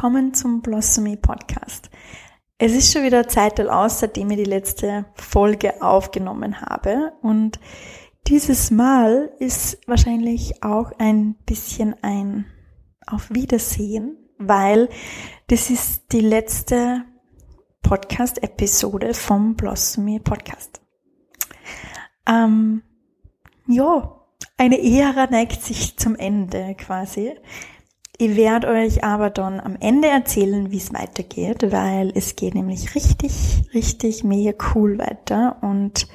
willkommen zum Blossomy Podcast. Es ist schon wieder Zeit aus, seitdem ich die letzte Folge aufgenommen habe und dieses Mal ist wahrscheinlich auch ein bisschen ein Auf Wiedersehen, weil das ist die letzte Podcast-Episode vom Blossomy Podcast. Ähm, ja, eine Ära neigt sich zum Ende quasi. Ich werde euch aber dann am Ende erzählen, wie es weitergeht, weil es geht nämlich richtig, richtig mega cool weiter. Und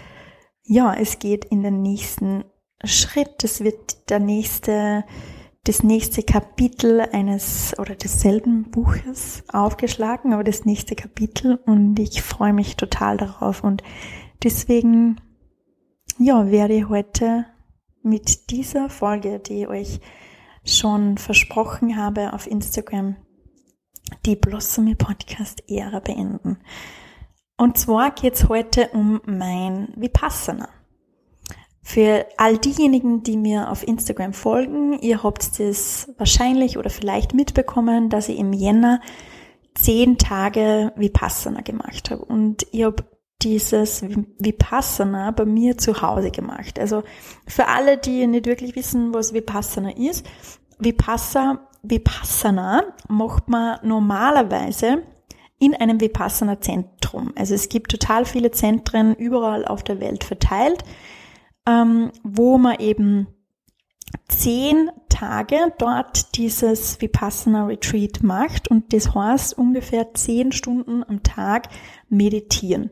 ja, es geht in den nächsten Schritt. Es wird der nächste, das nächste Kapitel eines oder desselben Buches aufgeschlagen, aber das nächste Kapitel. Und ich freue mich total darauf. Und deswegen, ja, werde ich heute mit dieser Folge, die euch schon versprochen habe auf Instagram, die Blossomy Podcast Ära beenden. Und zwar geht's heute um mein Vipassana. Für all diejenigen, die mir auf Instagram folgen, ihr habt das wahrscheinlich oder vielleicht mitbekommen, dass ich im Jänner zehn Tage Vipassana gemacht habe. Und ich habe dieses Vipassana bei mir zu Hause gemacht. Also für alle, die nicht wirklich wissen, was Vipassana ist, Vipassana, Vipassana macht man normalerweise in einem Vipassana-Zentrum. Also es gibt total viele Zentren überall auf der Welt verteilt, ähm, wo man eben zehn Tage dort dieses Vipassana Retreat macht und das heißt ungefähr zehn Stunden am Tag meditieren.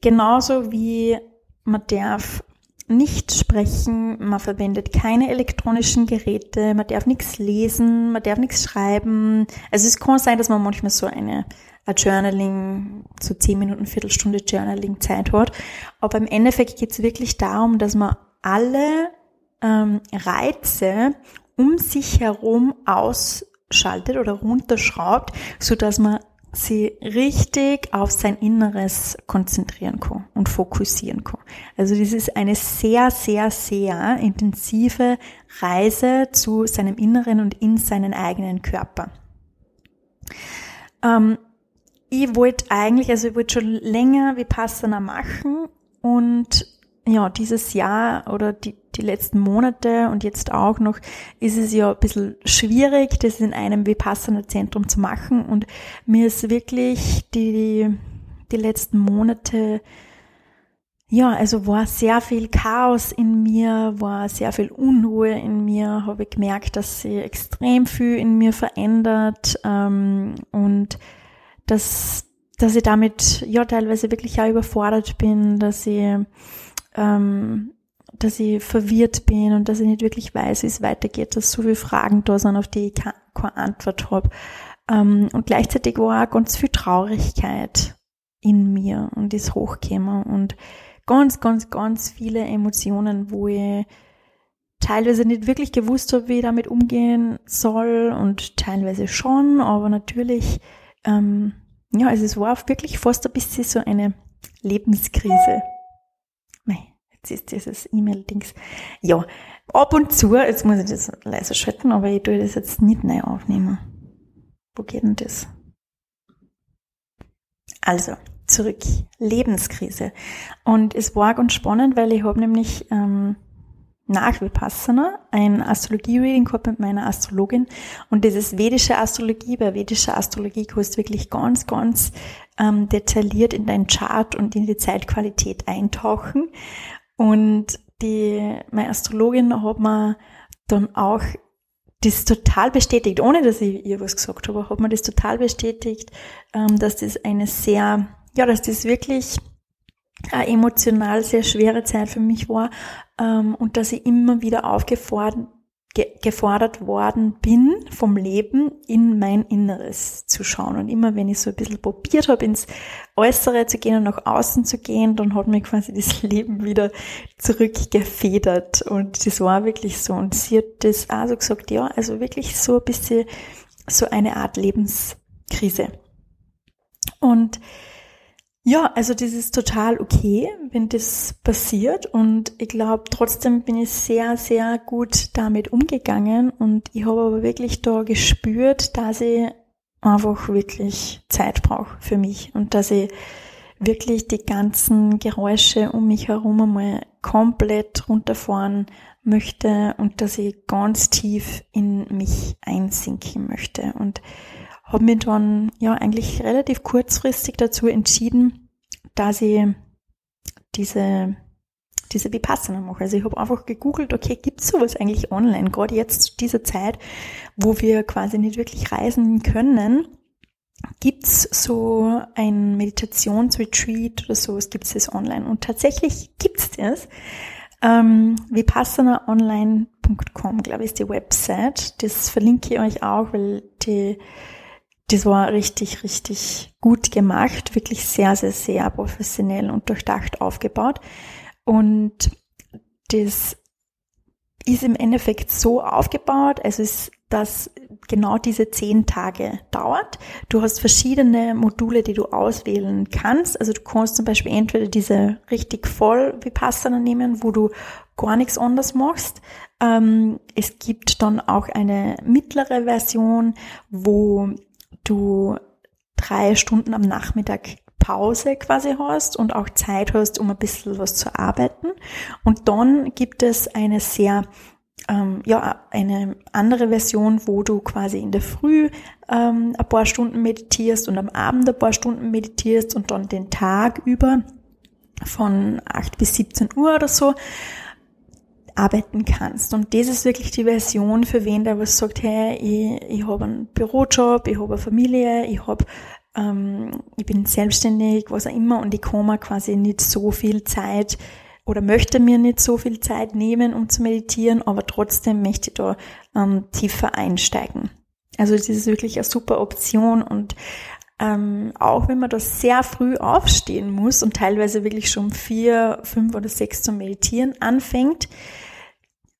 Genauso wie man darf nicht sprechen, man verwendet keine elektronischen Geräte, man darf nichts lesen, man darf nichts schreiben. Also es kann sein, dass man manchmal so eine, ein Journaling, so zehn Minuten, Viertelstunde Journaling Zeit hat. Aber im Endeffekt geht es wirklich darum, dass man alle ähm, Reize um sich herum ausschaltet oder runterschraubt, so dass man sie richtig auf sein Inneres konzentrieren kann und fokussieren kann. Also das ist eine sehr, sehr, sehr intensive Reise zu seinem Inneren und in seinen eigenen Körper. Ähm, ich wollte eigentlich, also ich wollte schon länger Vipassana machen und ja, dieses Jahr oder die, die letzten Monate und jetzt auch noch ist es ja ein bisschen schwierig, das in einem Vipassana-Zentrum zu machen. Und mir ist wirklich die, die letzten Monate, ja, also war sehr viel Chaos in mir, war sehr viel Unruhe in mir, habe ich gemerkt, dass sie extrem viel in mir verändert ähm, und dass, dass ich damit ja teilweise wirklich auch überfordert bin, dass ich ähm, dass ich verwirrt bin und dass ich nicht wirklich weiß, wie es weitergeht, dass so viele Fragen da sind, auf die ich keine, Antwort habe. Ähm, und gleichzeitig war auch ganz viel Traurigkeit in mir und ist hochgekommen und ganz, ganz, ganz viele Emotionen, wo ich teilweise nicht wirklich gewusst habe, wie ich damit umgehen soll und teilweise schon, aber natürlich, ähm, ja, also es war wirklich fast ein bisschen so eine Lebenskrise. Ist dieses E-Mail-Dings. Ja, ab und zu, jetzt muss ich das leiser schalten, aber ich tue das jetzt nicht neu aufnehmen. Wo geht denn das? Also, zurück. Lebenskrise. Und es war ganz spannend, weil ich habe nämlich ähm, nach Vipassana ein Astrologie-Reading gehabt mit meiner Astrologin und dieses vedische Astrologie, bei vedischer Astrologie kannst du wirklich ganz, ganz ähm, detailliert in deinen Chart und in die Zeitqualität eintauchen und die, meine Astrologin hat mir dann auch das total bestätigt, ohne dass ich ihr was gesagt habe, hat mir das total bestätigt, ähm, dass das eine sehr, ja, dass das wirklich eine emotional sehr schwere Zeit für mich war ähm, und dass ich immer wieder aufgefordert ge gefordert worden bin vom Leben in mein Inneres zu schauen. Und immer wenn ich so ein bisschen probiert habe, ins Äußere zu gehen und nach außen zu gehen, dann hat mir quasi das Leben wieder zurückgefedert. Und das war wirklich so. Und sie hat das auch so gesagt, ja, also wirklich so ein bisschen so eine Art Lebenskrise. Und Ja, also das ist total okay, wenn das passiert. Und ich glaube, trotzdem bin ich sehr, sehr gut damit umgegangen. Und ich habe aber wirklich da gespürt, dass ich einfach wirklich Zeit brauche für mich. Und dass ich wirklich die ganzen Geräusche um mich herum einmal komplett runterfahren möchte. Und dass ich ganz tief in mich einsinken möchte. Und habe mich dann ja eigentlich relativ kurzfristig dazu entschieden, dass ich diese diese Vipassana mache. Also ich habe einfach gegoogelt, okay, gibt's sowas eigentlich online? Gerade jetzt zu dieser Zeit, wo wir quasi nicht wirklich reisen können, gibt's so ein Meditationsretreat oder sowas, gibt's das online. Und tatsächlich gibt's das. Ähm, vipassanaonline.com, glaube ich, ist die Website. Das verlinke ich euch auch, weil die das war richtig, richtig gut gemacht, wirklich sehr, sehr, sehr professionell und durchdacht aufgebaut. Und das ist im Endeffekt so aufgebaut, also ist, dass genau diese zehn Tage dauert. Du hast verschiedene Module, die du auswählen kannst. Also du kannst zum Beispiel entweder diese richtig voll Vipassana nehmen, wo du gar nichts anderes machst. Ähm, es gibt dann auch eine mittlere Version, wo du drei Stunden am Nachmittag Pause quasi hast und auch Zeit hast, um ein bisschen was zu arbeiten. Und dann gibt es eine sehr ähm, ja, eine andere Version, wo du quasi in der Früh ähm, ein paar Stunden meditierst und am Abend ein paar Stunden meditierst und dann den Tag über von 8 bis 17 Uhr oder so arbeiten kannst. Und das ist wirklich die Version für wen, der was sagt, hey, ich, ich habe einen Bürojob, ich habe eine Familie, ich habe ähm, ich bin selbstständig, was auch immer, und ich mir quasi nicht so viel Zeit oder möchte mir nicht so viel Zeit nehmen, um zu meditieren, aber trotzdem möchte ich da ähm, tiefer einsteigen. Also das ist wirklich eine super Option und ähm, auch wenn man da sehr früh aufstehen muss und teilweise wirklich schon vier, fünf oder sechs zum Meditieren anfängt,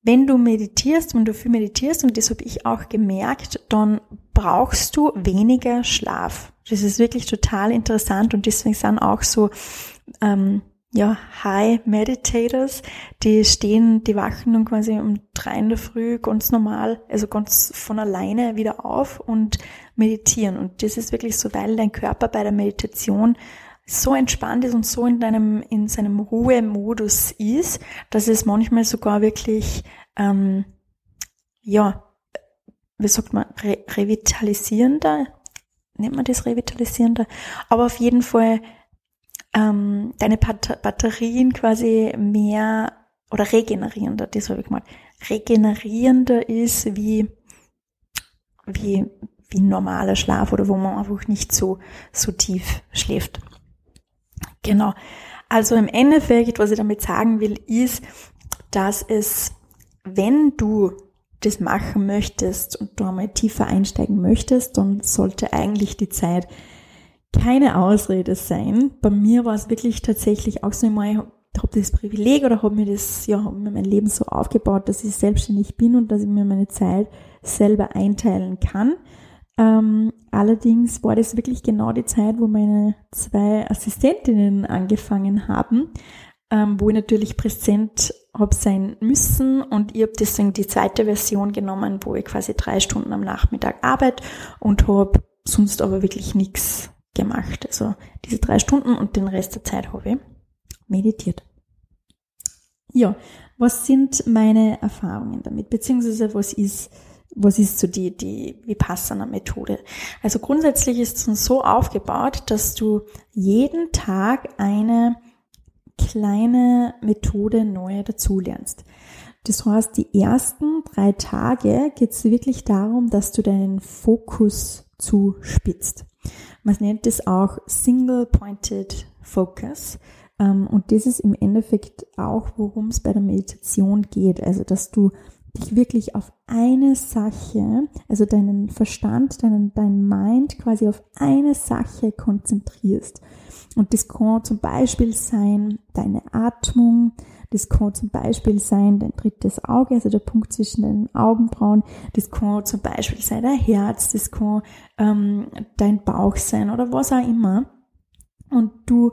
wenn du meditierst, wenn du viel meditierst, und das habe ich auch gemerkt, dann brauchst du weniger Schlaf. Das ist wirklich total interessant und deswegen sind auch so ähm, ja, High Meditators, die stehen, die wachen dann quasi um drei in der Früh ganz normal, also ganz von alleine wieder auf und meditieren. Und das ist wirklich so, weil dein Körper bei der Meditation so entspannt ist und so in deinem, in seinem Ruhemodus ist, dass es manchmal sogar wirklich, ähm, ja, wie sagt man, re revitalisierender, nennt man das revitalisierender, aber auf jeden Fall ähm, deine Bat Batterien quasi mehr oder regenerierender, das habe ich gemeint, regenerierender ist wie, wie, wie normaler Schlaf oder wo man einfach nicht so, so tief schläft. Genau. Also im Endeffekt, was ich damit sagen will, ist, dass es, wenn du das machen möchtest und du einmal tiefer einsteigen möchtest, dann sollte eigentlich die Zeit keine Ausrede sein. Bei mir war es wirklich tatsächlich auch so einmal, ich habe das Privileg oder habe mir das, ja, habe mir mein Leben so aufgebaut, dass ich selbstständig bin und dass ich mir meine Zeit selber einteilen kann. Ähm, allerdings war das wirklich genau die Zeit, wo meine zwei Assistentinnen angefangen haben, ähm, wo ich natürlich präsent habe sein müssen und ich habe deswegen die zweite Version genommen, wo ich quasi drei Stunden am Nachmittag arbeite und habe sonst aber wirklich nichts gemacht. Also diese drei Stunden und den Rest der Zeit habe ich meditiert. Ja, was sind meine Erfahrungen damit? Beziehungsweise was ist, was ist so die, die Vipassana-Methode? Also grundsätzlich ist es so aufgebaut, dass du jeden Tag eine kleine Methode neu dazulernst. Das heißt, die ersten drei Tage geht es wirklich darum, dass du deinen Fokus zuspitzt. Man nennt es auch Single-Pointed Focus. Ähm, und das ist im Endeffekt auch, worum es bei der Meditation geht. Also, dass du dich wirklich auf eine Sache, also deinen Verstand, deinen, dein Mind quasi auf eine Sache konzentrierst. Und das kann zum Beispiel sein deine Atmung, das kann zum Beispiel sein dein drittes Auge, also der Punkt zwischen den Augenbrauen. Das kann zum Beispiel sein dein Herz, das kann ähm, dein Bauch sein oder was auch immer. und du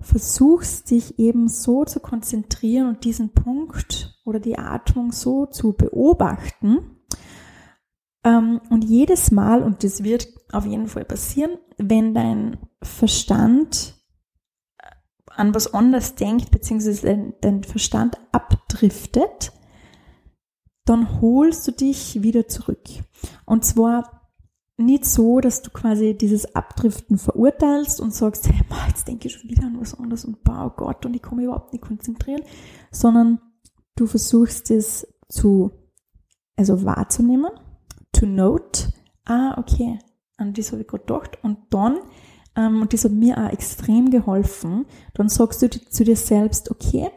versuchst dich eben so zu konzentrieren und diesen Punkt oder die Atmung so zu beobachten. Ähm, und jedes Mal, und das wird auf jeden Fall passieren, wenn dein Verstand äh, an was anderes denkt, beziehungsweise dein Verstand abdriftet, dann holst du dich wieder zurück. Und zwar nicht so, dass du quasi dieses Abdriften verurteilst und sagst, hey, jetzt denke ich schon wieder an was anderes und oh Gott und ich komme überhaupt nicht konzentrieren, sondern du versuchst es zu, also wahrzunehmen, to note, ah, okay, an das habe ich gerade gedacht. Und dann, ähm, und das hat mir auch extrem geholfen, dann sagst du zu dir selbst, okay,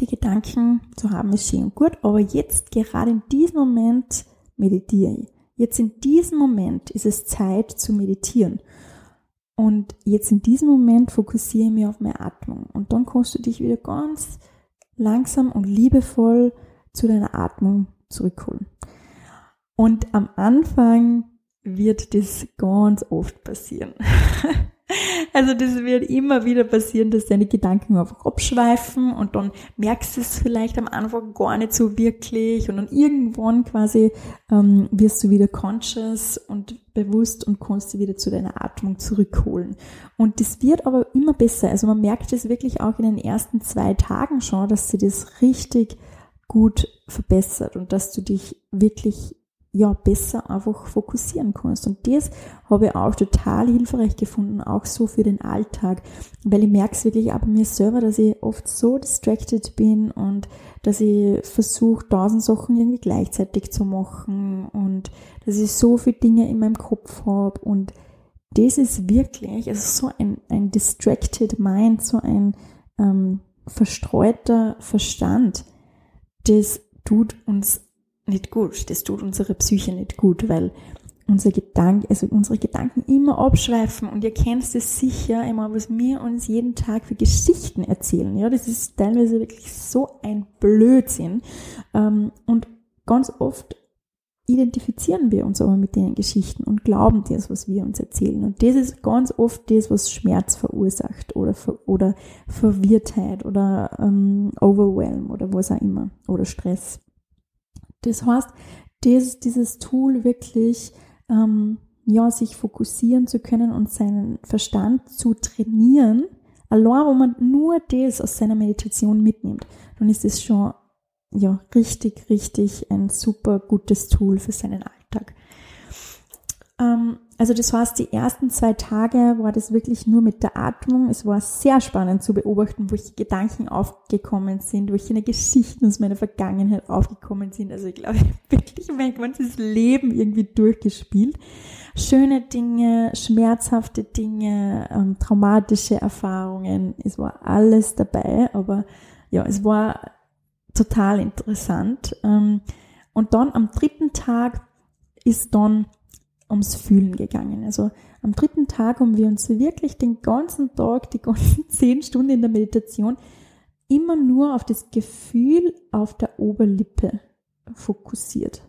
die Gedanken zu haben ist schön und gut, aber jetzt, gerade in diesem Moment, meditiere ich Jetzt in diesem Moment ist es Zeit zu meditieren. Und jetzt in diesem Moment fokussiere ich mich auf meine Atmung. Und dann kannst du dich wieder ganz langsam und liebevoll zu deiner Atmung zurückholen. Und am Anfang wird das ganz oft passieren. Also das wird immer wieder passieren, dass deine Gedanken einfach abschweifen und dann merkst du es vielleicht am Anfang gar nicht so wirklich und dann irgendwann quasi ähm, wirst du wieder conscious und bewusst und kannst dich wieder zu deiner Atmung zurückholen. Und das wird aber immer besser. Also man merkt es wirklich auch in den ersten zwei Tagen schon, dass sie das richtig gut verbessert und dass du dich wirklich ja, besser einfach fokussieren kannst. Und das habe ich auch total hilfreich gefunden, auch so für den Alltag, weil ich merke es wirklich auch bei mir selber, dass ich oft so distracted bin und dass ich versuche, tausend Sachen irgendwie gleichzeitig zu machen und dass ich so viele Dinge in meinem Kopf habe und das ist wirklich, also so ein, ein distracted mind, so ein ähm, verstreuter Verstand, das tut uns nicht gut. Das tut unsere Psyche nicht gut, weil unser Gedanken, also unsere Gedanken immer abschweifen und ihr kennt es sicher immer, was wir uns jeden Tag für Geschichten erzählen. Ja, das ist teilweise wirklich so ein Blödsinn. Ähm, und ganz oft identifizieren wir uns aber mit den Geschichten und glauben das, was wir uns erzählen. Und das ist ganz oft das, was Schmerz verursacht oder, oder Verwirrtheit oder ähm, Overwhelm oder was auch immer oder Stress. Das heißt, das, dieses Tool wirklich, ähm, ja, sich fokussieren zu können und seinen Verstand zu trainieren, allein wo man nur das aus seiner Meditation mitnimmt, dann ist es schon, ja, richtig, richtig ein super gutes Tool für seinen Alltag. Ähm, also das heißt, die ersten zwei Tage war das wirklich nur mit der Atmung. Es war sehr spannend zu beobachten, welche Gedanken aufgekommen sind, welche Geschichten aus meiner Vergangenheit aufgekommen sind. Also ich glaube, wirklich mein ganzes Leben irgendwie durchgespielt. Schöne Dinge, schmerzhafte Dinge, ähm, traumatische Erfahrungen. Es war alles dabei, aber ja, es war total interessant. Ähm, und dann am dritten Tag ist dann ums Fühlen gegangen. Also am dritten Tag haben wir uns wirklich den ganzen Tag, die ganzen zehn Stunden in der Meditation immer nur auf das Gefühl auf der Oberlippe fokussiert.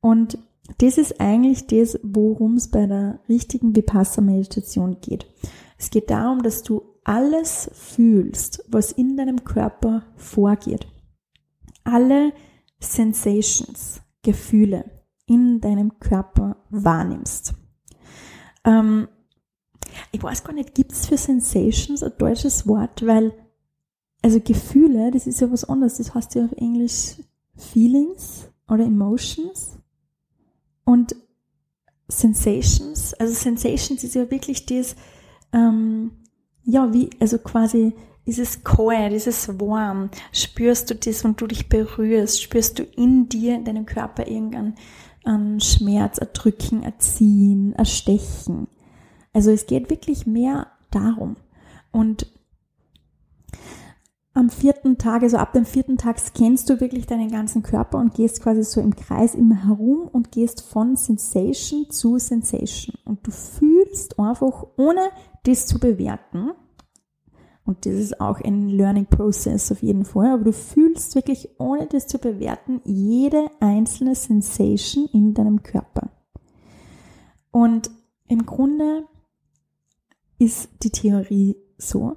Und das ist eigentlich das, worum es bei der richtigen Vipassana-Meditation geht. Es geht darum, dass du alles fühlst, was in deinem Körper vorgeht. Alle Sensations, Gefühle, in deinem Körper wahrnimmst. Ähm, ich weiß gar nicht, gibt es für Sensations ein deutsches Wort, weil, also Gefühle, das ist ja was anderes, das heißt ja auf Englisch Feelings oder Emotions. Und Sensations, also Sensations ist ja wirklich das, ähm, ja, wie, also quasi dieses kalt, dieses warm, spürst du das, und du dich berührst, spürst du in dir, in deinem Körper irgendein an Schmerz, erdrücken, erziehen, erstechen. Also es geht wirklich mehr darum. Und am vierten Tag, also ab dem vierten Tag scannst du wirklich deinen ganzen Körper und gehst quasi so im Kreis immer herum und gehst von Sensation zu Sensation. Und du fühlst einfach, ohne das zu bewerten, und das ist auch ein Learning Process auf jeden Fall. Aber du fühlst wirklich, ohne das zu bewerten, jede einzelne Sensation in deinem Körper. Und im Grunde ist die Theorie so.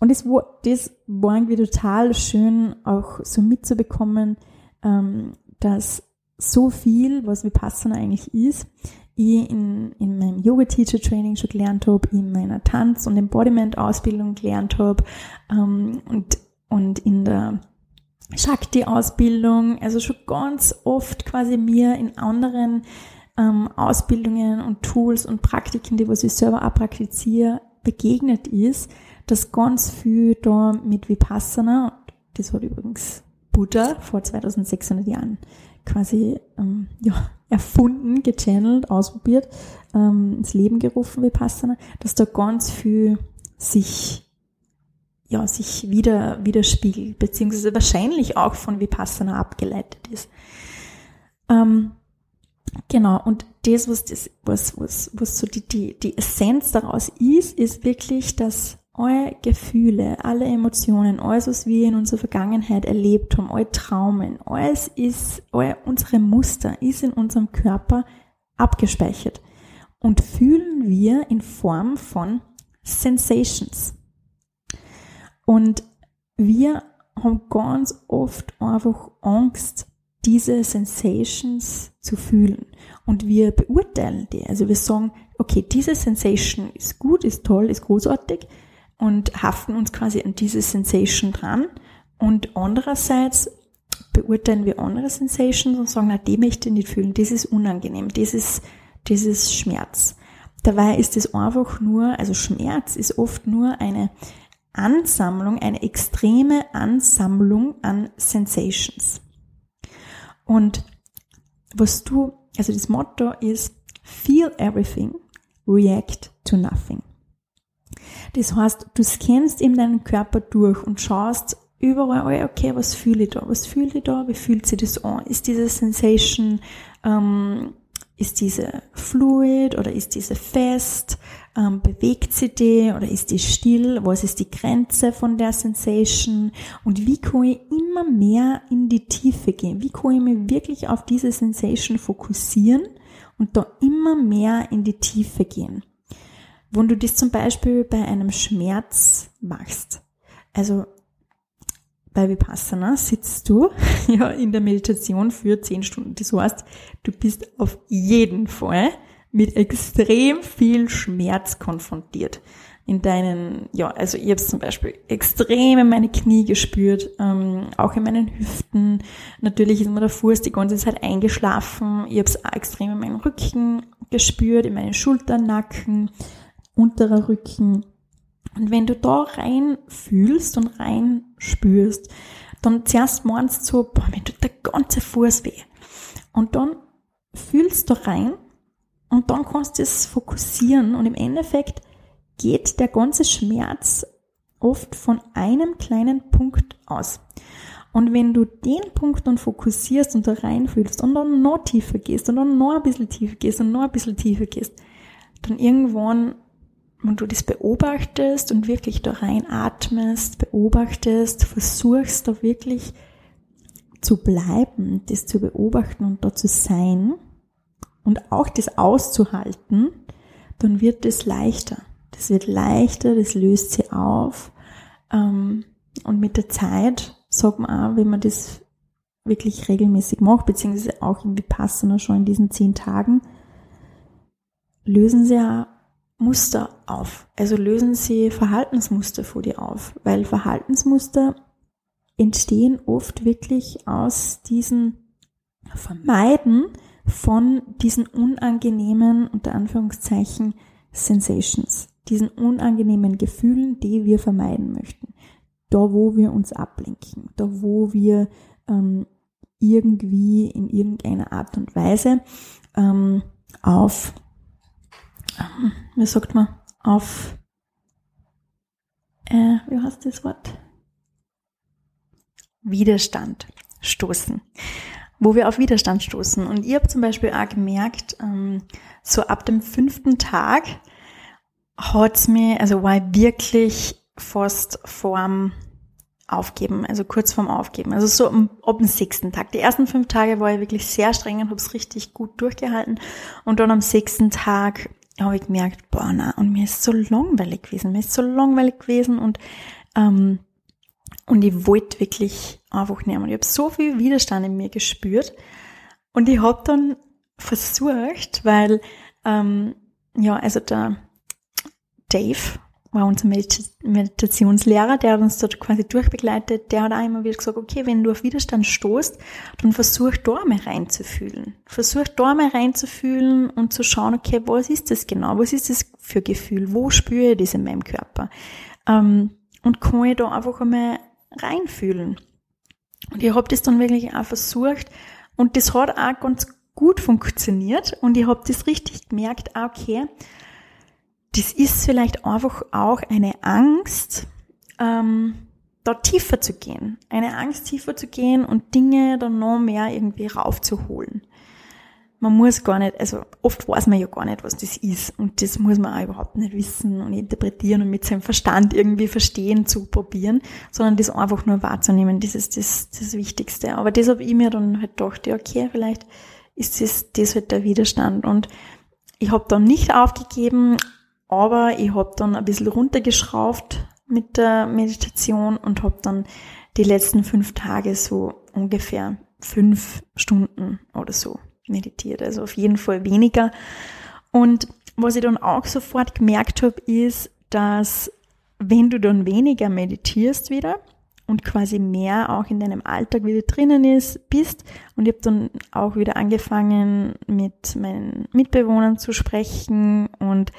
Und das war, das war irgendwie total schön, auch so mitzubekommen, ähm, dass so viel, was Vipassana eigentlich ist, ich in, in meinem Yoga-Teacher-Training schon gelernt habe, in meiner Tanz- und Embodiment-Ausbildung gelernt habe ähm, und, und in der Shakti-Ausbildung, also schon ganz oft quasi mir in anderen ähm, Ausbildungen und Tools und Praktiken, die was ich selber auch praktiziere, begegnet ist, dass ganz viel da mit Vipassana, das hat übrigens Buddha vor 2600 Jahren quasi ähm, ja, erfunden, gechannelt, ausprobiert, ähm, ins Leben gerufen, Vipassana, dass da ganz viel sich ja, sich wieder, widerspiegelt, beziehungsweise wahrscheinlich auch von Vipassana abgeleitet ist. Ähm, genau, und das, was, das, was, was, was so die, die, die Essenz daraus ist, ist wirklich, dass eure Gefühle, alle Emotionen, alles, was wir in unserer Vergangenheit erlebt haben, eure Traumen, alles ist, all unsere Muster ist in unserem Körper abgespeichert und fühlen wir in Form von Sensations. Und wir haben ganz oft einfach Angst, diese Sensations zu fühlen. Und wir beurteilen die. Also wir sagen, okay, diese Sensation ist gut, ist toll, ist großartig und haften uns quasi an diese Sensation dran. Und andererseits beurteilen wir andere Sensations und sagen, na, die möchte ich nicht fühlen, das ist unangenehm, das ist, das ist Schmerz. Dabei ist es einfach nur, also Schmerz ist oft nur eine Ansammlung, eine extreme Ansammlung an Sensations. Und was du, also das Motto ist, feel everything, react to nothing. Das heißt, du scannst eben deinen Körper durch und schaust überall, okay, was fühle ich da? Was fühle ich da? Wie fühlt sich das an? Ist diese Sensation, ähm, ist diese fluid oder ist diese fest? Ähm, bewegt sie die oder ist die still? Was ist die Grenze von der Sensation? Und wie kann ich immer mehr in die Tiefe gehen? Wie kann ich mich wirklich auf diese Sensation fokussieren und da immer mehr in die Tiefe gehen? Wenn du das zum Beispiel bei einem Schmerz machst, also bei Vipassana sitzt du ja in der Meditation für zehn Stunden. Das heißt, du bist auf jeden Fall mit extrem viel Schmerz konfrontiert. In deinen, ja, also ich habe zum Beispiel extrem in meine Knie gespürt, ähm, auch in meinen Hüften. Natürlich ist mir der Fuß die ganze Zeit eingeschlafen. Ich habe es extrem in meinen Rücken gespürt, in meinen Schultern, Nacken, unterer Rücken. Und wenn du da rein fühlst und rein spürst, dann zuerst meinst du so, boah, mir tut der ganze Fuß weh. Und dann fühlst du rein und dann kannst du es fokussieren und im Endeffekt geht der ganze Schmerz oft von einem kleinen Punkt aus. Und wenn du den Punkt dann fokussierst und da reinfühlst und dann noch tiefer gehst und dann noch ein bisschen tiefer gehst und noch ein bisschen tiefer gehst, dann irgendwann, wenn du das beobachtest und wirklich da reinatmest, beobachtest, versuchst da wirklich zu bleiben, das zu beobachten und da zu sein, und auch das auszuhalten, dann wird es leichter. Das wird leichter, das löst sie auf. Ähm, und mit der Zeit, sagt man auch, wenn man das wirklich regelmäßig macht, beziehungsweise auch im Vipassana schon in diesen zehn Tagen, lösen sie ja Muster auf. Also lösen sie Verhaltensmuster vor dir auf, weil Verhaltensmuster entstehen oft wirklich aus diesen Vermeiden von diesen unangenehmen, unter Anführungszeichen, Sensations, diesen unangenehmen Gefühlen, die wir vermeiden möchten. Da, wo wir uns ablenken, da, wo wir ähm, irgendwie in irgendeiner Art und Weise ähm, auf, ähm, wie sagt man, auf, äh, wie heißt das Wort? Widerstand stoßen wo wir auf Widerstand stoßen. Und ihr habt zum Beispiel auch gemerkt, ähm, so ab dem fünften Tag hat's mir, also war ich wirklich fast vorm Aufgeben, also kurz vorm Aufgeben. Also so ab dem sechsten Tag. Die ersten fünf Tage war ich wirklich sehr streng und habe es richtig gut durchgehalten. Und dann am sechsten Tag habe ich gemerkt, boah, na, und mir ist so langweilig gewesen, mir ist so langweilig gewesen und, ähm, und ich wollte wirklich einfach nehmen. Und ich habe so viel Widerstand in mir gespürt. Und ich habe dann versucht, weil, ähm, ja, also der Dave, war unser Meditationslehrer, der hat uns dort quasi durchbegleitet, der hat auch immer wieder gesagt, okay, wenn du auf Widerstand stoßt, dann versuch da mal reinzufühlen. Versuch da mal reinzufühlen und zu schauen, okay, was ist das genau? Was ist das für Gefühl? Wo spüre ich das in meinem Körper? Ähm, und kann ich da einfach einmal reinfühlen. Und ich habe das dann wirklich auch versucht und das hat auch ganz gut funktioniert und ich habe das richtig gemerkt, okay, das ist vielleicht einfach auch eine Angst, ähm, da tiefer zu gehen. Eine Angst, tiefer zu gehen und Dinge dann noch mehr irgendwie raufzuholen. Man muss gar nicht, also oft weiß man ja gar nicht, was das ist. Und das muss man auch überhaupt nicht wissen und interpretieren und mit seinem Verstand irgendwie verstehen zu probieren, sondern das einfach nur wahrzunehmen, das ist das, das Wichtigste. Aber das habe ich mir dann halt gedacht, ja, okay, vielleicht ist das, das halt der Widerstand. Und ich habe dann nicht aufgegeben, aber ich habe dann ein bisschen runtergeschraubt mit der Meditation und habe dann die letzten fünf Tage so ungefähr fünf Stunden oder so meditiert. Also auf jeden Fall weniger. Und was ich dann auch sofort gemerkt habe, ist, dass wenn du dann weniger meditierst wieder und quasi mehr auch in deinem Alltag wieder drinnen ist, bist, und ich habe dann auch wieder angefangen mit meinen Mitbewohnern zu sprechen und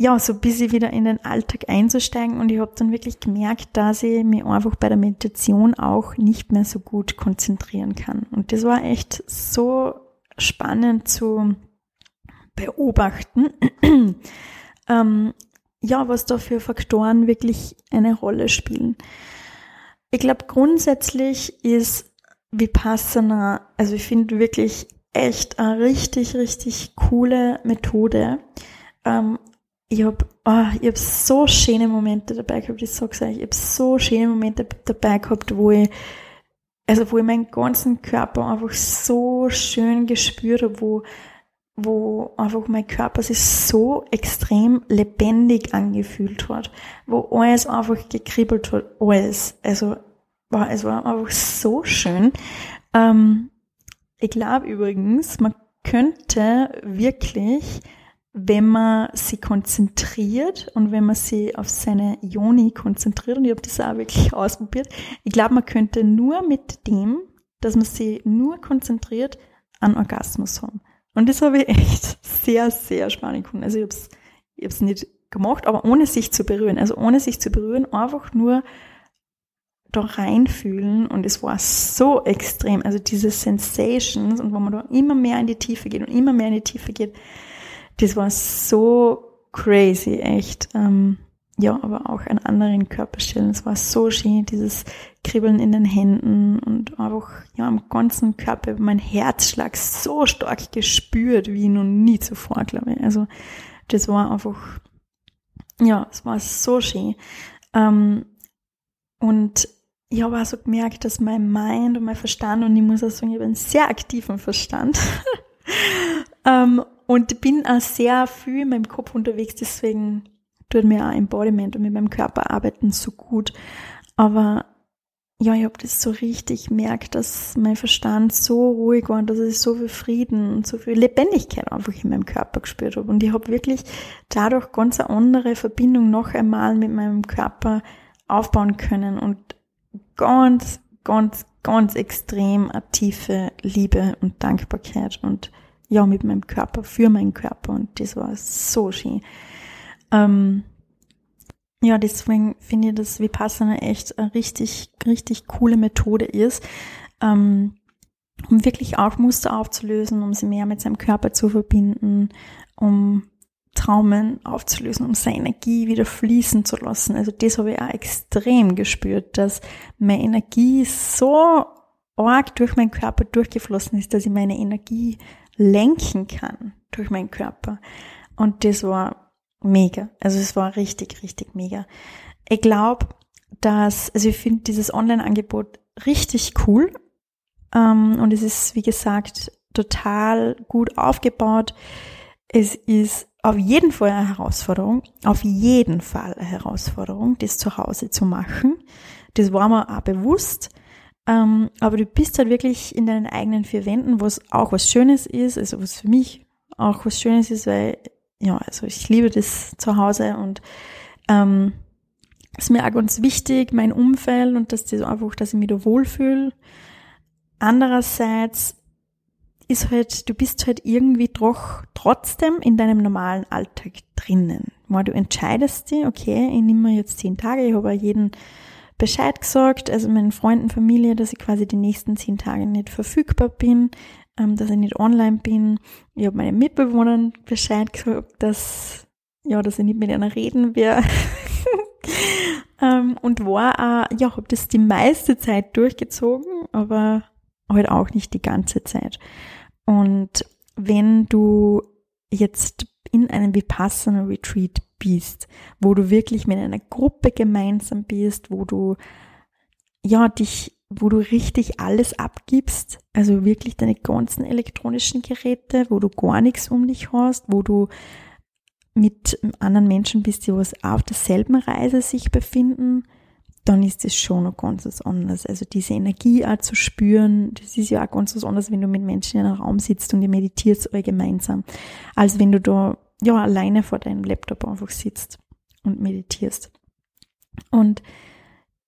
ja, so ein bisschen wieder in den Alltag einzusteigen und ich habe dann wirklich gemerkt, dass ich mich einfach bei der Meditation auch nicht mehr so gut konzentrieren kann. Und das war echt so spannend zu beobachten, ähm, ja, was da für Faktoren wirklich eine Rolle spielen. Ich glaube, grundsätzlich ist Vipassana, also ich finde wirklich echt eine richtig, richtig coole Methode, ähm, ich habe oh, ich hab so schöne Momente dabei gehabt, ich sag's euch, ich habe so schöne Momente dabei gehabt, wo ich, also wo ich meinen ganzen Körper einfach so schön gespürt habe, wo, wo einfach mein Körper sich so extrem lebendig angefühlt hat, wo alles einfach gekribbelt hat, alles. Also, war, es war einfach so schön. Ähm, ich glaube übrigens, man könnte wirklich wenn man sich konzentriert und wenn man sich auf seine Joni konzentriert, und ich habe das auch wirklich ausprobiert, ich glaube, man könnte nur mit dem, dass man sich nur konzentriert, einen Orgasmus haben. Und das habe ich echt sehr, sehr spannend gefunden. Also ich habe es ich hab's nicht gemacht, aber ohne sich zu berühren. Also ohne sich zu berühren, einfach nur da reinfühlen und es war so extrem. Also diese Sensations und wo man da immer mehr in die Tiefe geht und immer mehr in die Tiefe geht, das war so crazy, echt. Ähm, ja, aber auch an anderen Körperstellen. Es war so schön, dieses Kribbeln in den Händen und einfach ja am ganzen Körper mein Herzschlag so stark gespürt wie noch nie zuvor, glaube ich. Also das war einfach, ja, es war so schön. Ähm, und ich habe auch so gemerkt, dass mein Mind und mein Verstand, und ich muss auch sagen, ich habe einen sehr aktiven Verstand, ähm, und bin auch sehr viel in meinem Kopf unterwegs, deswegen tut mir auch Embodiment und mit meinem Körper arbeiten so gut. Aber ja, ich habe das so richtig gemerkt, dass mein Verstand so ruhig war und dass ich so viel Frieden und so viel Lebendigkeit einfach in meinem Körper gespürt habe. Und ich habe wirklich dadurch ganz eine andere Verbindung noch einmal mit meinem Körper aufbauen können und ganz, ganz, ganz extrem eine tiefe Liebe und Dankbarkeit und ja, mit meinem Körper, für meinen Körper und das war so schön. Ähm, ja, deswegen finde ich, dass Vipassana echt eine richtig, richtig coole Methode ist, ähm, um wirklich auch Muster aufzulösen, um sie mehr mit seinem Körper zu verbinden, um Traumen aufzulösen, um seine Energie wieder fließen zu lassen. Also das habe ich auch extrem gespürt, dass meine Energie so arg durch meinen Körper durchgeflossen ist, dass ich meine Energie lenken kann durch meinen Körper. Und das war mega. Also es war richtig, richtig mega. Ich glaube, dass, also ich finde dieses Online-Angebot richtig cool. Ähm, und es ist, wie gesagt, total gut aufgebaut. Es ist auf jeden Fall eine Herausforderung, auf jeden Fall eine Herausforderung, das zu Hause zu machen. Das war mir auch bewusst. Ähm, aber du bist halt wirklich in deinen eigenen vier Wänden, was auch was Schönes ist, also was für mich auch was Schönes ist, weil, ja, also ich liebe das zu Hause und ähm, ist mir auch ganz wichtig, mein Umfeld und dass das einfach, dass ich mich da wohlfühle. Andererseits ist halt, du bist halt irgendwie doch trotzdem in deinem normalen Alltag drinnen. Mal du entscheidest dich, okay, ich nehme mir jetzt zehn Tage, ich habe jeden Bescheid gesagt, also meinen Freunden, Familie, dass ich quasi die nächsten zehn Tage nicht verfügbar bin, ähm, dass ich nicht online bin. Ich habe meinen Mitbewohnern Bescheid gesagt, dass, ja, dass ich nicht mit einer reden werde. ähm, und war auch, ja, habe das die meiste Zeit durchgezogen, aber halt auch nicht die ganze Zeit. Und wenn du jetzt in einem Vipassana Retreat bist, wo du wirklich mit einer Gruppe gemeinsam bist, wo du ja dich, wo du richtig alles abgibst, also wirklich deine ganzen elektronischen Geräte, wo du gar nichts um dich hast, wo du mit anderen Menschen bist, die was auf derselben Reise sich befinden, dann ist es schon noch ganz was anderes. Also diese Energie auch zu spüren, das ist ja auch ganz was anderes, wenn du mit Menschen in einem Raum sitzt und ihr meditierst alle gemeinsam, als wenn du da ja alleine vor deinem Laptop einfach sitzt und meditierst. Und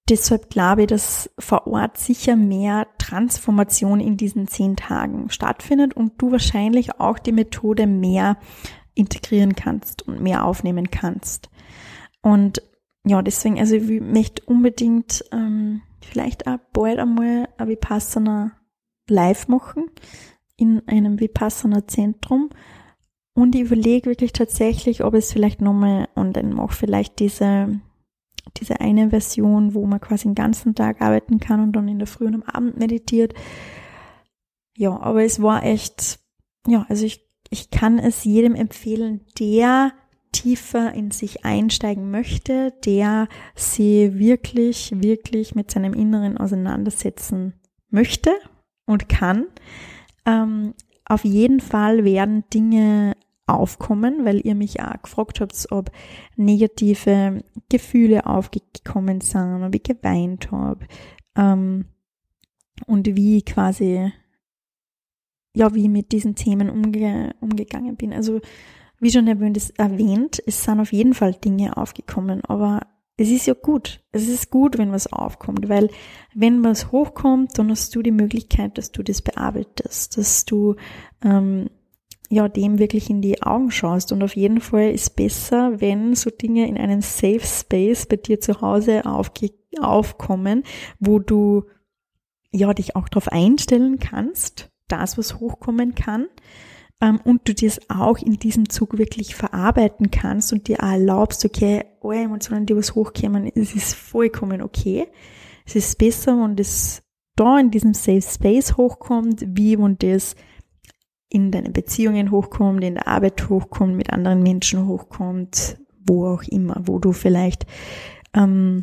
deshalb glaube ich, dass vor Ort sicher mehr Transformation in diesen zehn Tagen stattfindet und du wahrscheinlich auch die Methode mehr integrieren kannst und mehr aufnehmen kannst. Und ja, deswegen, also ich möchte unbedingt ähm, vielleicht auch bald einmal ein Vipassana live machen in einem Vipassana Zentrum. Und ich überlege wirklich tatsächlich, ob es vielleicht nochmal online mache. Vielleicht diese, diese eine Version, wo man quasi den ganzen Tag arbeiten kann und dann in der Früh und am Abend meditiert. Ja, aber es war echt, ja, also ich, ich kann es jedem empfehlen, der tiefer in sich einsteigen möchte, der sie wirklich, wirklich mit seinem Inneren auseinandersetzen möchte und kann. Ähm, auf jeden Fall werden Dinge aufkommen, weil ihr mich auch gefragt habt, ob negative Gefühle aufgekommen sind, ob ich geweint habe ähm, und wie quasi, ja, wie ich mit diesen Themen umge umgegangen bin. Also wie schon erwähnt, es sind auf jeden Fall Dinge aufgekommen, aber es ist ja gut. Es ist gut, wenn was aufkommt, weil wenn was hochkommt, dann hast du die Möglichkeit, dass du das bearbeitest, dass du ähm, ja dem wirklich in die Augen schaust. Und auf jeden Fall ist besser, wenn so Dinge in einem Safe Space bei dir zu Hause aufge aufkommen, wo du ja dich auch darauf einstellen kannst, das was hochkommen kann ähm, und du das auch in diesem Zug wirklich verarbeiten kannst und dir auch erlaubst, okay, alle Emotionen, die was hochkommen, es ist vollkommen okay. Es ist besser, wenn das da in diesem Safe Space hochkommt, wie wenn das in deinen Beziehungen hochkommt, in der Arbeit hochkommt, mit anderen Menschen hochkommt, wo auch immer, wo du vielleicht ähm,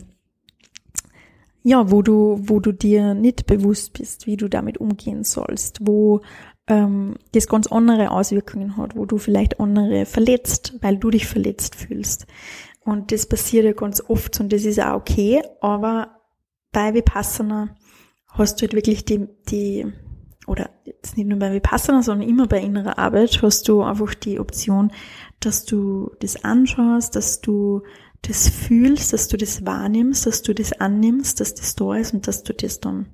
ja, wo du, wo du dir nicht bewusst bist, wie du damit umgehen sollst, wo ähm, das ganz andere Auswirkungen hat, wo du vielleicht andere verletzt, weil du dich verletzt fühlst. Und das passiert ja ganz oft und das ist auch okay, aber bei Vipassana hast du halt wirklich die, die oder jetzt nicht nur bei Vipassana, sondern immer bei innerer Arbeit hast du einfach die Option, dass du das anschaust, dass du das fühlst, dass du das wahrnimmst, dass du das annimmst, dass das da ist und dass du das dann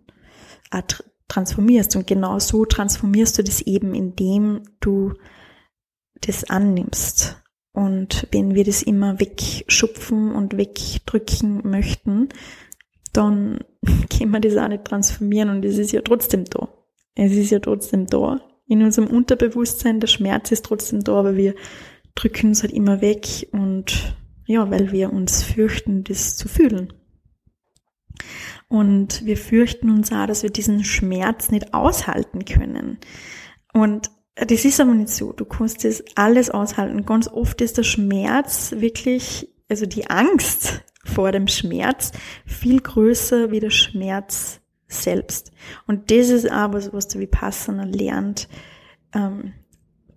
transformierst. Und genau so transformierst du das eben, indem du das annimmst. Und wenn wir das immer wegschupfen und wegdrücken möchten, dann können wir das auch nicht transformieren und es ist ja trotzdem da. Es ist ja trotzdem da. In unserem Unterbewusstsein, der Schmerz ist trotzdem da, aber wir drücken es halt immer weg und ja, weil wir uns fürchten, das zu fühlen. Und wir fürchten uns auch, dass wir diesen Schmerz nicht aushalten können. Und das ist aber nicht so. Du kannst das alles aushalten. Ganz oft ist der Schmerz wirklich, also die Angst vor dem Schmerz viel größer wie der Schmerz selbst. Und das ist aber was, was der Vipassana lernt, ähm,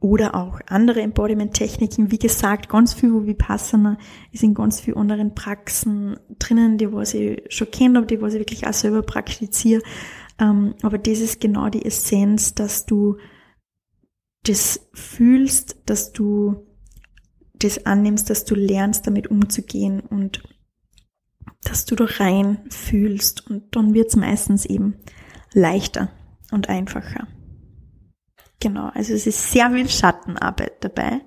oder auch andere Embodiment-Techniken. Wie gesagt, ganz viel Vipassana ist in ganz vielen anderen Praxen drinnen, die was ich schon kenne, die was ich wirklich auch selber praktiziere. Ähm, aber das ist genau die Essenz, dass du das fühlst, dass du das annimmst, dass du lernst, damit umzugehen und dass du da rein fühlst und dann wird es meistens eben leichter und einfacher. Genau, also es ist sehr viel Schattenarbeit dabei.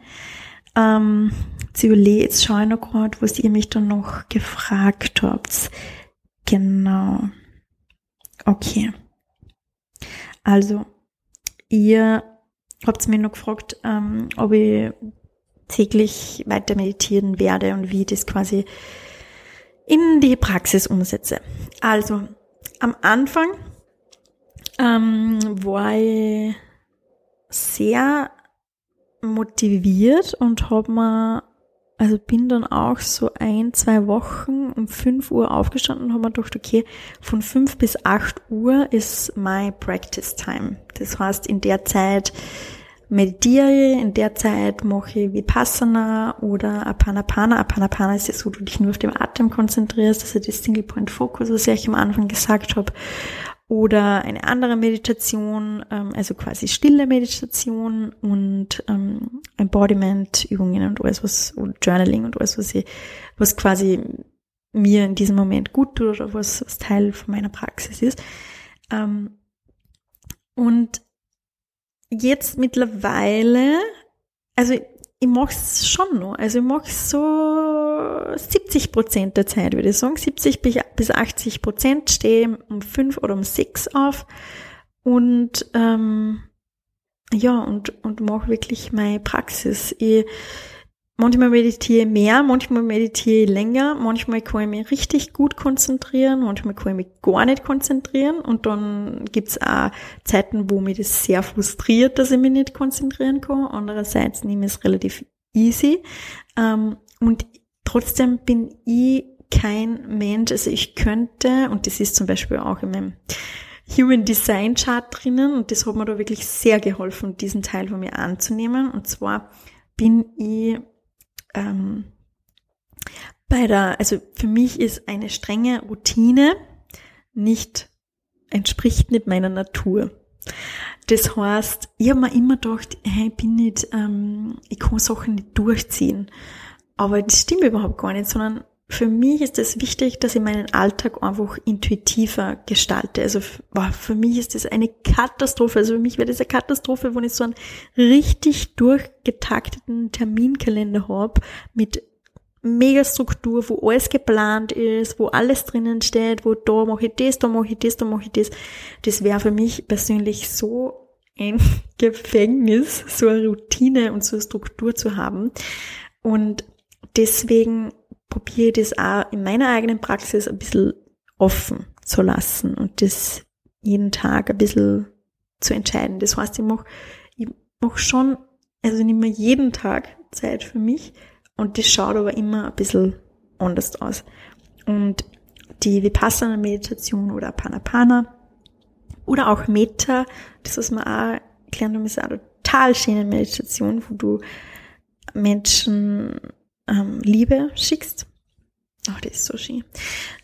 Ähm, jetzt schaue ich noch gerade, was ihr mich dann noch gefragt habt. Genau. Okay. Also, ihr habt mir noch gefragt, ähm, ob ich täglich weiter meditieren werde und wie das quasi in die Praxis umsetze. Also, am Anfang ähm, war ich sehr motiviert und habe mir, also bin dann auch so ein, zwei Wochen um 5 Uhr aufgestanden und habe mir gedacht, okay, von 5 bis 8 Uhr ist my practice time. Das heißt, in der Zeit meditiere, in der Zeit mache ich Vipassana oder Apanapana. Apanapana ist ja so, du dich nur auf den Atem konzentrierst, ist das Single Point Focus, was ich am Anfang gesagt habe oder eine andere Meditation, ähm, also quasi stille Meditation und ähm, Embodiment-Übungen und alles was, und Journaling und alles, was ich, was quasi mir in diesem Moment gut tut oder was, was Teil von meiner Praxis ist. Ähm, und jetzt mittlerweile, also ich mache es schon noch. Also ich mache so 70 Prozent der Zeit, würde ich sagen. 70 bis 80 Prozent stehe um fünf oder um sechs auf und ähm, ja, und, und mache wirklich meine Praxis. Ich, manchmal meditiere ich mehr, manchmal meditiere ich länger, manchmal kann ich mich richtig gut konzentrieren, manchmal kann ich mich gar nicht konzentrieren und dann gibt's auch Zeiten, wo mich das sehr frustriert, dass ich mich nicht konzentrieren kann. Andererseits nehme ich es relativ easy ähm, und trotzdem bin ich kein Mensch, also ich könnte, und das ist zum Beispiel auch in meinem Human Design Chart drinnen und das hat mir da wirklich sehr geholfen, diesen Teil von mir anzunehmen. Und zwar bin ich ähm, bei der, also für mich ist eine strenge Routine nicht, entspricht nicht meiner Natur. Das heißt, ich habe mir immer gedacht, hey, ich bin nicht, ähm, ich kann Sachen nicht durchziehen. Aber das stimmt überhaupt gar nicht, sondern für mich ist es wichtig, dass ich meinen Alltag einfach intuitiver gestalte. Also wow, für mich ist das eine Katastrophe. Also für mich wäre das eine Katastrophe, wenn ich so einen richtig durchgetakteten Terminkalender habe mit Megastruktur, wo alles geplant ist, wo alles drinnen steht, wo da mache ich das, da mache ich das, da mache ich das. Das wäre für mich persönlich so ein Gefängnis, so eine Routine und so eine Struktur zu haben. Und deswegen probiere das auch in meiner eigenen Praxis ein bisschen offen zu lassen und das jeden Tag ein bisschen zu entscheiden. Das heißt, ich mache ich mach schon, also ich nehme jeden Tag Zeit für mich und das schaut aber immer ein bisschen anders aus. Und die Vipassana-Meditation oder Panapana oder auch Metta, das was man auch gelernt haben, ist eine total schöne Meditation, wo du Menschen ähm, Liebe schickst. Ach, das ist so schön.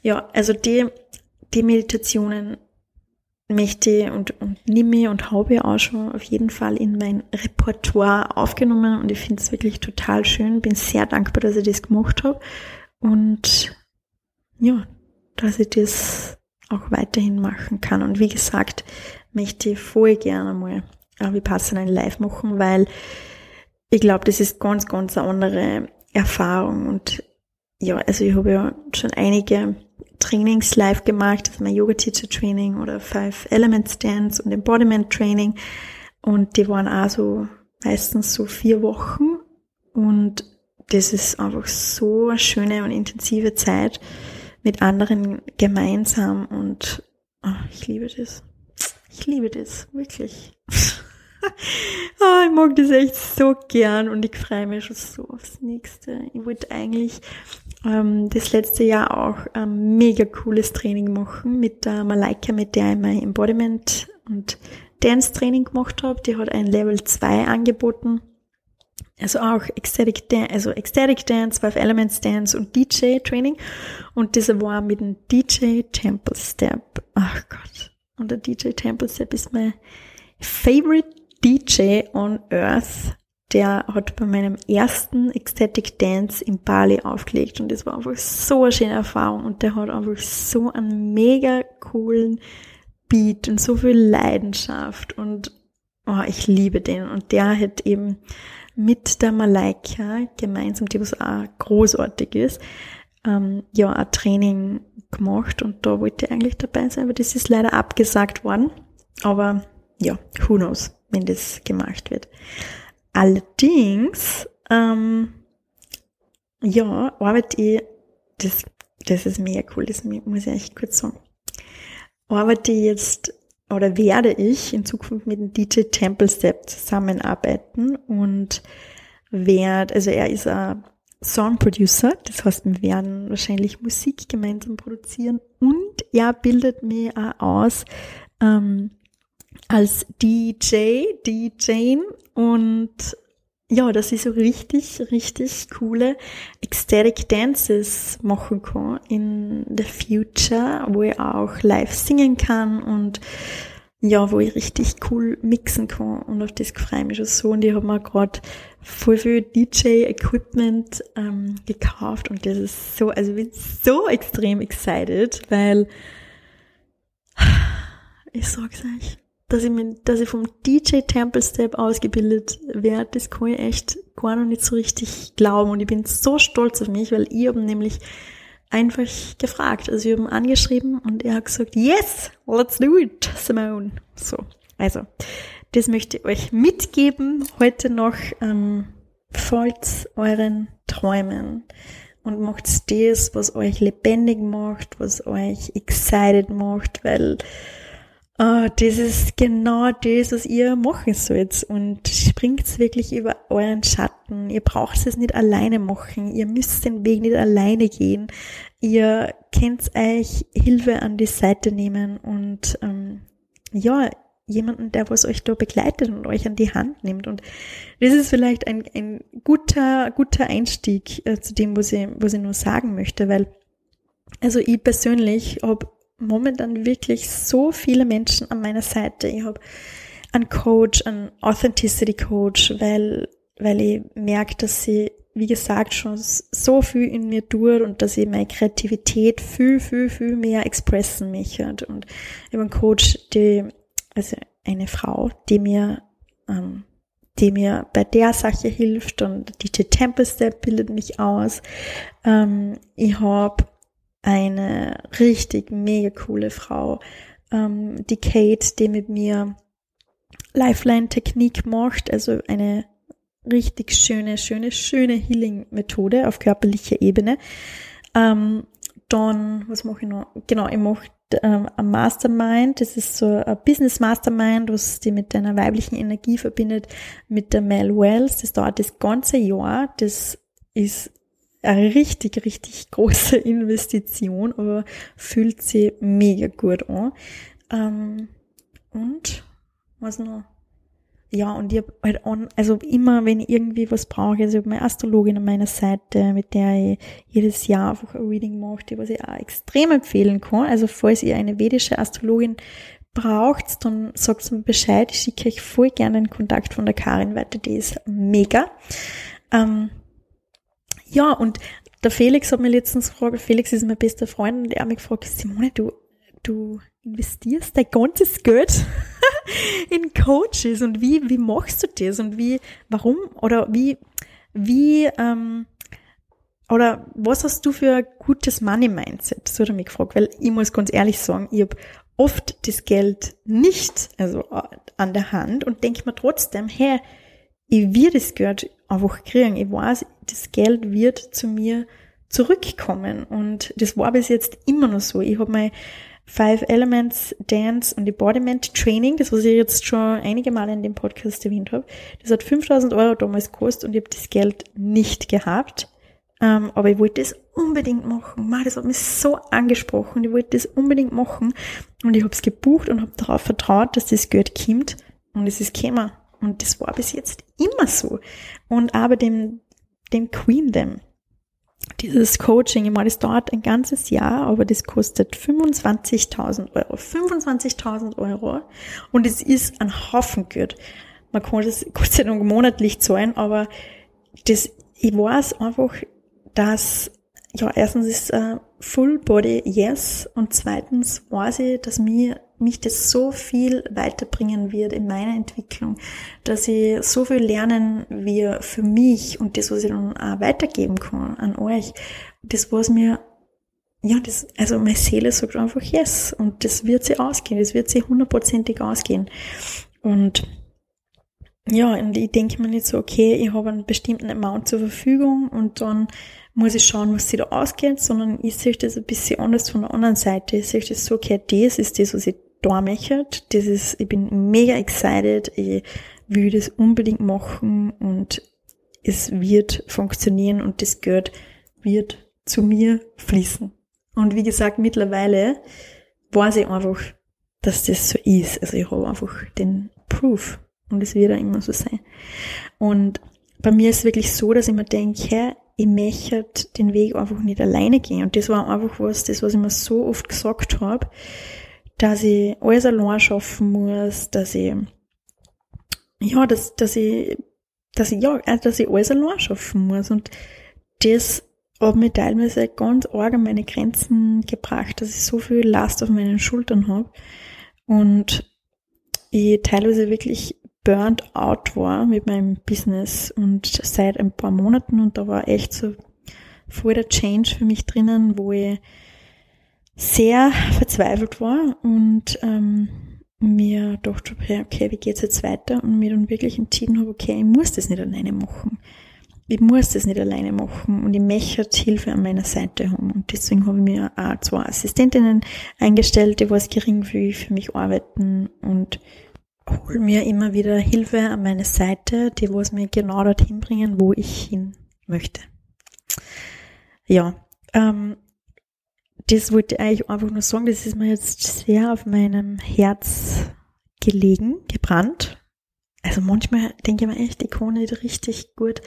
Ja, also die, die Meditationen möchte und, und nehme und habe auch schon auf jeden Fall in mein Repertoire aufgenommen und ich finde es wirklich total schön. Bin sehr dankbar, dass ich das gemacht habe und ja, dass ich das auch weiterhin machen kann. Und wie gesagt, möchte ich voll gerne mal wie passend ein Live machen, weil ich glaube, das ist ganz, ganz eine andere Erfahrung. Und ja, also ich habe ja schon einige Trainings live gemacht, also mein Yoga Teacher Training oder Five Elements Dance und Embodiment Training. Und die waren auch so meistens so vier Wochen. Und das ist einfach so eine schöne und intensive Zeit mit anderen gemeinsam und oh, ich liebe das. Ich liebe das, wirklich. Oh, ich mag das echt so gern und ich freue mich schon so aufs nächste. Ich wollte eigentlich ähm, das letzte Jahr auch ein mega cooles Training machen mit der Malaika, mit der ich mein Embodiment und Dance Training gemacht habe. Die hat ein Level 2 angeboten. Also auch Ecstatic Dance, also Ecstatic Dance, Five Elements Dance und DJ Training. Und das war mit dem DJ Temple Step. Ach Gott. Und der DJ Temple Step ist mein favorite DJ on Earth der hat bei meinem ersten Ecstatic Dance in Bali aufgelegt und das war einfach so eine schöne Erfahrung und der hat einfach so einen mega coolen Beat und so viel Leidenschaft und oh, ich liebe den und der hat eben mit der Malaika gemeinsam, die was auch großartig ist, ähm, ja, ein Training gemacht und da wollte ich eigentlich dabei sein, aber das ist leider abgesagt worden. Aber ja, who knows, wenn das gemacht wird. Allerdings, ähm, ja, arbeite ich, das, das ist mega cool, das muss ich echt kurz sagen. Arbeite ich jetzt oder werde ich in Zukunft mit dem DJ Temple Step zusammenarbeiten und werde, also er ist ein Song Producer, das heißt, wir werden wahrscheinlich Musik gemeinsam produzieren und er bildet mir auch aus ähm, als DJ, DJ und ja, dass ich so richtig, richtig coole Ecstatic Dances machen kann in the future, wo ich auch live singen kann und ja, wo ich richtig cool mixen kann. Und auf das freue ich mich schon so. Und ich habe mir gerade voll viel DJ-Equipment ähm, gekauft. Und das ist so, also ich bin so extrem excited, weil ich sag's euch, dass ich, mir, dass ich vom DJ Temple Step ausgebildet werde, das kann ich echt gar noch nicht so richtig glauben. Und ich bin so stolz auf mich, weil ich habe nämlich einfach gefragt. Also ich habe ihn angeschrieben und er hat gesagt, yes, let's do it, Simone. So, also, das möchte ich euch mitgeben heute noch. Ähm, folgt euren Träumen und macht das, was euch lebendig macht, was euch excited macht, weil Oh, das ist genau das, was ihr machen sollt. Und springt wirklich über euren Schatten. Ihr braucht es nicht alleine machen. Ihr müsst den Weg nicht alleine gehen. Ihr könnt euch Hilfe an die Seite nehmen und ähm, ja, jemanden, der was euch da begleitet und euch an die Hand nimmt. Und das ist vielleicht ein, ein guter, guter Einstieg äh, zu dem, was ich, was ich nur sagen möchte, weil also ich persönlich habe momentan wirklich so viele Menschen an meiner Seite. Ich habe einen Coach, einen Authenticity Coach, weil, weil ich merke, dass sie, wie gesagt, schon so viel in mir tut und dass ich meine Kreativität viel, viel, viel mehr expressen möchte. Und ich habe einen Coach, die, also eine Frau, die mir, ähm, die mir bei der Sache hilft und DJ Temple Step bildet mich aus. Ähm, ich habe eine richtig mega coole Frau, ähm, die Kate, die mit mir Lifeline-Technik macht, also eine richtig schöne, schöne, schöne Healing-Methode auf körperlicher Ebene. Ähm, dann, was mache ich noch? Genau, ich mache ähm, ein Mastermind, das ist so ein Business Mastermind, was die mit deiner weiblichen Energie verbindet, mit der Mel Wells. Das dauert das ganze Jahr. Das ist eine richtig, richtig große Investition, aber fühlt sich mega gut an. Ähm, und was noch? Ja, und ich habe halt an, also immer, wenn ich irgendwie was brauche, also ich habe meine Astrologin an meiner Seite, mit der ich jedes Jahr einfach ein Reading mache, die was ich auch extrem empfehlen kann. Also falls ihr eine vedische Astrologin braucht, dann sagt mir Bescheid. Ich schicke euch voll gerne einen Kontakt von der Karin weiter, die ist mega. Ähm, ja, und der Felix hat mir letztens gefragt, Felix ist mein bester Freund, und er hat mich gefragt, Simone, du, du investierst dein ganzes Geld in Coaches und wie, wie machst du das und wie, warum oder wie, wie, ähm, oder was hast du für ein gutes Money-Mindset? So hat er mich gefragt, weil ich muss ganz ehrlich sagen, ich habe oft das Geld nicht also an der Hand und denke mir trotzdem, hey, ich will das Geld einfach kriegen. Ich weiß, das Geld wird zu mir zurückkommen. Und das war bis jetzt immer noch so. Ich habe mein Five Elements Dance und Embodiment Training, das was ich jetzt schon einige Male in dem Podcast erwähnt habe, das hat 5000 Euro damals gekostet und ich habe das Geld nicht gehabt. ähm, aber ich wollte das unbedingt machen. Das hat mich so angesprochen. Ich wollte das unbedingt machen. Und ich habe es gebucht und habe darauf vertraut, dass das Geld kommt. Und es ist gekommen. Und das war bis jetzt immer so. Und aber dem, dem Queen, dem, dieses Coaching, ich meine, das dauert ein ganzes Jahr, aber das kostet 25.000 Euro. 25.000 Euro. Und es ist ein Haufen Geld. Man kann das Gott sei Dank monatlich zahlen, aber das, ich weiß einfach, dass, ja, erstens ist äh, Full Body Yes und zweitens weiß ich, dass mir mich das so viel weiterbringen wird in meiner Entwicklung, dass ich so viel lernen wir für mich und das, was ich dann auch weitergeben kann an euch, das, was mir ja, das, also meine Seele sagt einfach yes und das wird sie ausgehen, das wird sie hundertprozentig ausgehen. Und ja, und ich denke mir nicht so, okay, ich habe einen bestimmten Amount zur Verfügung und dann muss ich schauen, was sie da ausgeht, sondern ich sehe das ein bisschen anders von der anderen Seite. Ich sehe das so, okay, das ist das, was ich da möchte. Das ist, ich bin mega excited. Ich will das unbedingt machen und es wird funktionieren und das Geld wird zu mir fließen. Und wie gesagt, mittlerweile weiß ich einfach, dass das so ist. Also ich habe einfach den Proof und es wird auch immer so sein. Und bei mir ist es wirklich so, dass ich mir denke, hey, ich möchte den Weg einfach nicht alleine gehen. Und das war einfach was, das, was ich mir so oft gesagt habe, dass ich alles allein schaffen muss, dass ich, ja, dass, dass ich, dass ich, ja, also, dass ich alles allein schaffen muss. Und das hat mich teilweise ganz arg an meine Grenzen gebracht, dass ich so viel Last auf meinen Schultern habe. Und ich teilweise wirklich burnt out war mit meinem Business und seit ein paar Monaten und da war echt so voll der Change für mich drinnen, wo ich sehr verzweifelt war und ähm, mir dachte, okay, wie geht's jetzt weiter? Und mir dann wirklich entschieden habe, okay, ich muss das nicht alleine machen. Ich muss das nicht alleine machen und ich möchte Hilfe an meiner Seite haben. Und deswegen habe ich mir auch zwei Assistentinnen eingestellt, die was geringfügig für mich arbeiten und hol mir immer wieder Hilfe an meine Seite, die was mir genau dorthin bringen, wo ich hin möchte. Ja, ähm, das wollte ich eigentlich einfach nur sagen, das ist mir jetzt sehr auf meinem Herz gelegen, gebrannt. Also manchmal denke ich mir echt, ich kann nicht richtig gut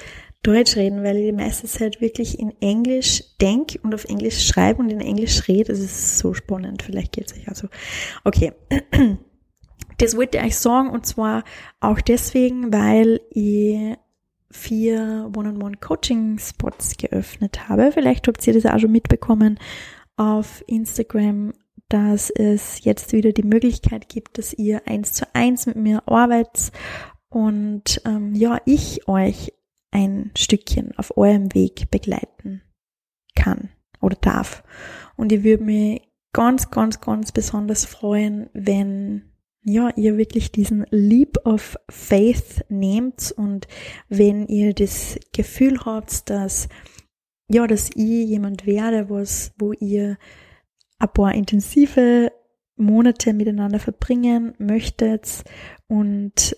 Deutsch reden, weil ich die meiste Zeit wirklich in Englisch denke und auf Englisch schreibe und in Englisch rede. Das ist so spannend. Vielleicht geht es euch also. Okay. Das wollte ich euch sagen und zwar auch deswegen, weil ich vier One-on-One-Coaching-Spots geöffnet habe. Vielleicht habt ihr das auch schon mitbekommen auf Instagram, dass es jetzt wieder die Möglichkeit gibt, dass ihr eins zu eins mit mir arbeitet und ähm, ja, ich euch ein Stückchen auf eurem Weg begleiten kann oder darf. Und ich würde mich ganz, ganz, ganz besonders freuen, wenn ja, ihr wirklich diesen Leap of Faith nehmt und wenn ihr das Gefühl habt, dass, ja, dass ich jemand werde, was, wo ihr ein paar intensive Monate miteinander verbringen möchtet und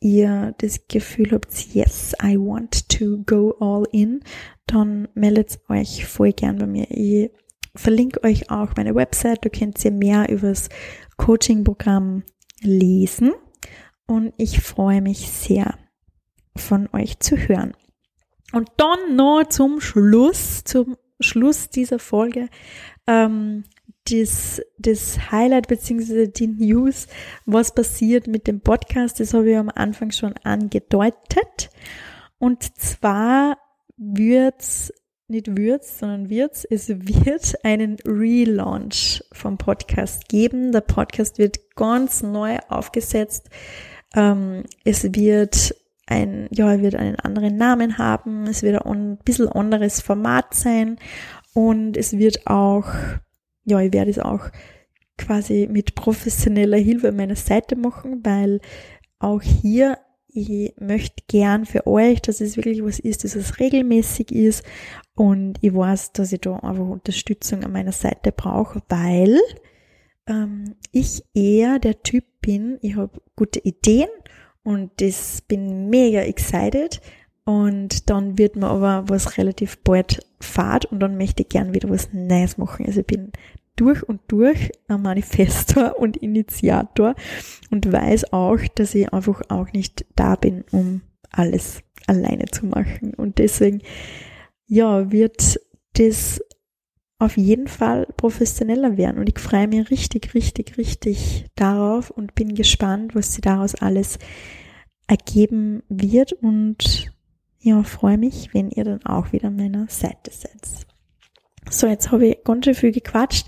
ihr das Gefühl habt, yes, I want to go all in, dann meldet euch voll gern bei mir. Ich verlinke euch auch meine Website, da könnt ihr mehr übers Coaching-Programm lesen und ich freue mich sehr von euch zu hören. Und dann noch zum Schluss, zum Schluss dieser Folge, ähm, das, das Highlight beziehungsweise die News, was passiert mit dem Podcast, das habe ich am Anfang schon angedeutet. Und zwar wird's nicht wird's, sondern wird's. Es wird einen Relaunch vom Podcast geben. Der Podcast wird ganz neu aufgesetzt. Ähm, es wird ein, ja, er wird einen anderen Namen haben. Es wird ein bisschen anderes Format sein. Und es wird auch, ja, ich werde es auch quasi mit professioneller Hilfe meiner Seite machen, weil auch hier ich möchte gern für euch, dass es wirklich was ist, dass es regelmäßig ist und ich weiß, dass ich da einfach Unterstützung an meiner Seite brauche, weil ähm, ich eher der Typ bin, ich habe gute Ideen und das bin mega excited Und dann wird mir aber was relativ bald fad und dann möchte ich gern wieder was Neues machen. Also ich bin durch und durch ein Manifestor und Initiator und weiß auch, dass ich einfach auch nicht da bin, um alles alleine zu machen. Und deswegen, ja, wird das auf jeden Fall professioneller werden. Und ich freue mich richtig, richtig, richtig darauf und bin gespannt, was sie daraus alles ergeben wird. Und ja, freue mich, wenn ihr dann auch wieder an meiner Seite seid. So, jetzt habe ich ganz schön viel gequatscht.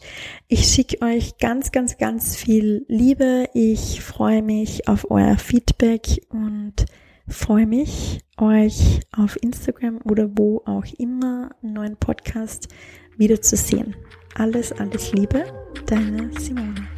Ich schicke euch ganz, ganz, ganz viel Liebe. Ich freue mich auf euer Feedback und freue mich, euch auf Instagram oder wo auch immer einen neuen Podcast wiederzusehen. Alles, alles Liebe, deine Simone.